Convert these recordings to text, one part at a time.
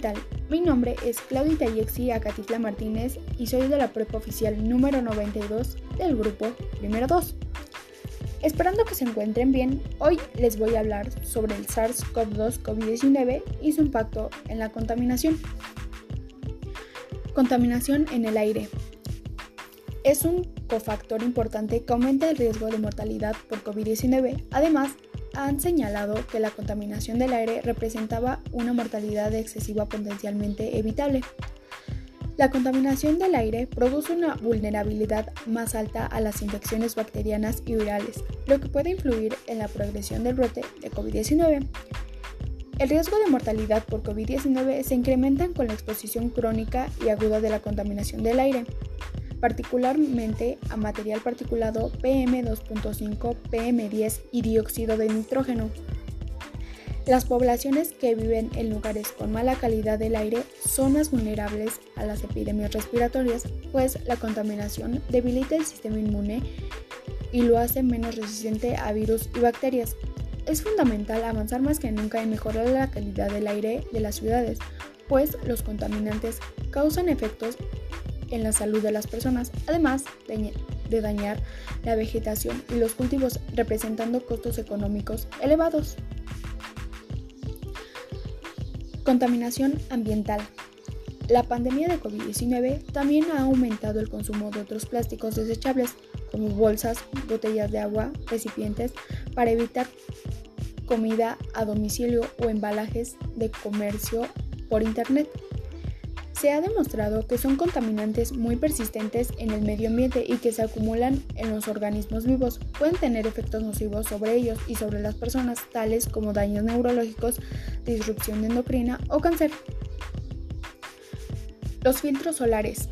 tal? Mi nombre es Claudita Yexi Acatitla Martínez y soy de la prepa oficial número 92 del grupo Primero 2. Esperando que se encuentren bien, hoy les voy a hablar sobre el SARS-CoV-2 COVID-19 y su impacto en la contaminación. Contaminación en el aire. Es un cofactor importante que aumenta el riesgo de mortalidad por COVID-19. Además, han señalado que la contaminación del aire representaba una mortalidad excesiva potencialmente evitable. La contaminación del aire produce una vulnerabilidad más alta a las infecciones bacterianas y virales, lo que puede influir en la progresión del brote de COVID-19. El riesgo de mortalidad por COVID-19 se incrementa con la exposición crónica y aguda de la contaminación del aire particularmente a material particulado PM2.5, PM10 y dióxido de nitrógeno. Las poblaciones que viven en lugares con mala calidad del aire son más vulnerables a las epidemias respiratorias, pues la contaminación debilita el sistema inmune y lo hace menos resistente a virus y bacterias. Es fundamental avanzar más que nunca en mejorar la calidad del aire de las ciudades, pues los contaminantes causan efectos en la salud de las personas, además de dañar la vegetación y los cultivos, representando costos económicos elevados. Contaminación ambiental. La pandemia de COVID-19 también ha aumentado el consumo de otros plásticos desechables, como bolsas, botellas de agua, recipientes, para evitar comida a domicilio o embalajes de comercio por Internet. Se ha demostrado que son contaminantes muy persistentes en el medio ambiente y que se acumulan en los organismos vivos. Pueden tener efectos nocivos sobre ellos y sobre las personas, tales como daños neurológicos, disrupción endocrina o cáncer. Los filtros solares.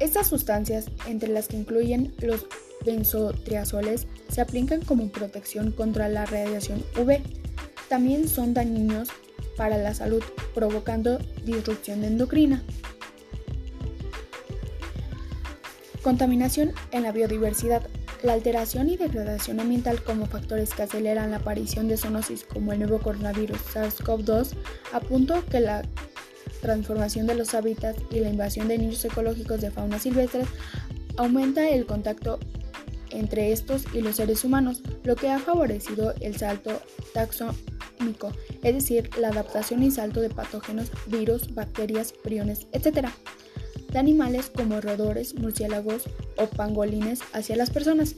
Estas sustancias, entre las que incluyen los benzotriazoles, se aplican como protección contra la radiación UV. También son dañinos para la salud, provocando disrupción endocrina. Contaminación en la biodiversidad. La alteración y degradación ambiental como factores que aceleran la aparición de zoonosis como el nuevo coronavirus SARS-CoV-2 apuntó que la transformación de los hábitats y la invasión de nichos ecológicos de fauna silvestre aumenta el contacto entre estos y los seres humanos, lo que ha favorecido el salto taxonómico es decir, la adaptación y salto de patógenos, virus, bacterias, priones, etc., de animales como roedores, murciélagos o pangolines hacia las personas.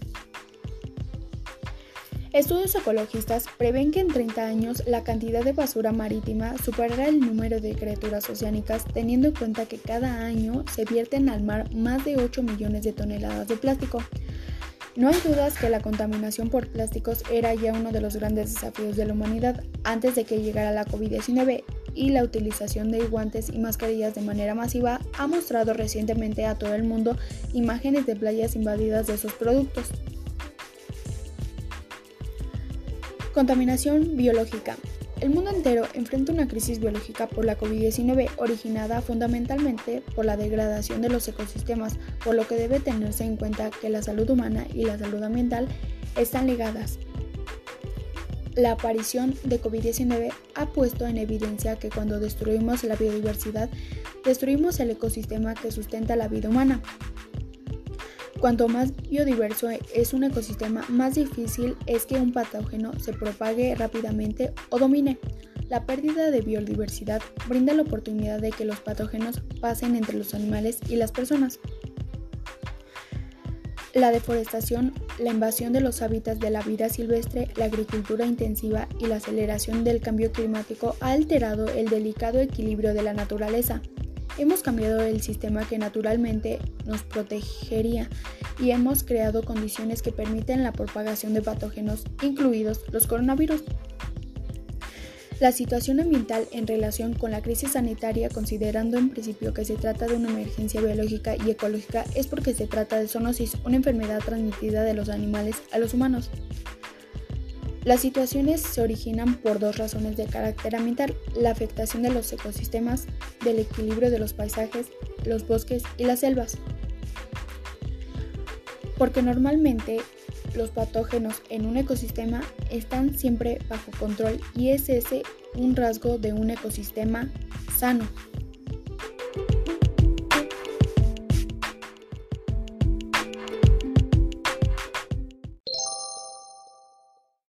Estudios ecologistas prevén que en 30 años la cantidad de basura marítima superará el número de criaturas oceánicas, teniendo en cuenta que cada año se vierten al mar más de 8 millones de toneladas de plástico, no hay dudas que la contaminación por plásticos era ya uno de los grandes desafíos de la humanidad antes de que llegara la COVID-19 y la utilización de guantes y mascarillas de manera masiva ha mostrado recientemente a todo el mundo imágenes de playas invadidas de esos productos. Contaminación biológica. El mundo entero enfrenta una crisis biológica por la COVID-19 originada fundamentalmente por la degradación de los ecosistemas, por lo que debe tenerse en cuenta que la salud humana y la salud ambiental están ligadas. La aparición de COVID-19 ha puesto en evidencia que cuando destruimos la biodiversidad, destruimos el ecosistema que sustenta la vida humana. Cuanto más biodiverso es un ecosistema, más difícil es que un patógeno se propague rápidamente o domine. La pérdida de biodiversidad brinda la oportunidad de que los patógenos pasen entre los animales y las personas. La deforestación, la invasión de los hábitats de la vida silvestre, la agricultura intensiva y la aceleración del cambio climático ha alterado el delicado equilibrio de la naturaleza. Hemos cambiado el sistema que naturalmente nos protegería y hemos creado condiciones que permiten la propagación de patógenos, incluidos los coronavirus. La situación ambiental en relación con la crisis sanitaria, considerando en principio que se trata de una emergencia biológica y ecológica, es porque se trata de zoonosis, una enfermedad transmitida de los animales a los humanos. Las situaciones se originan por dos razones de carácter ambiental, la afectación de los ecosistemas, del equilibrio de los paisajes, los bosques y las selvas. Porque normalmente los patógenos en un ecosistema están siempre bajo control y es ese un rasgo de un ecosistema sano.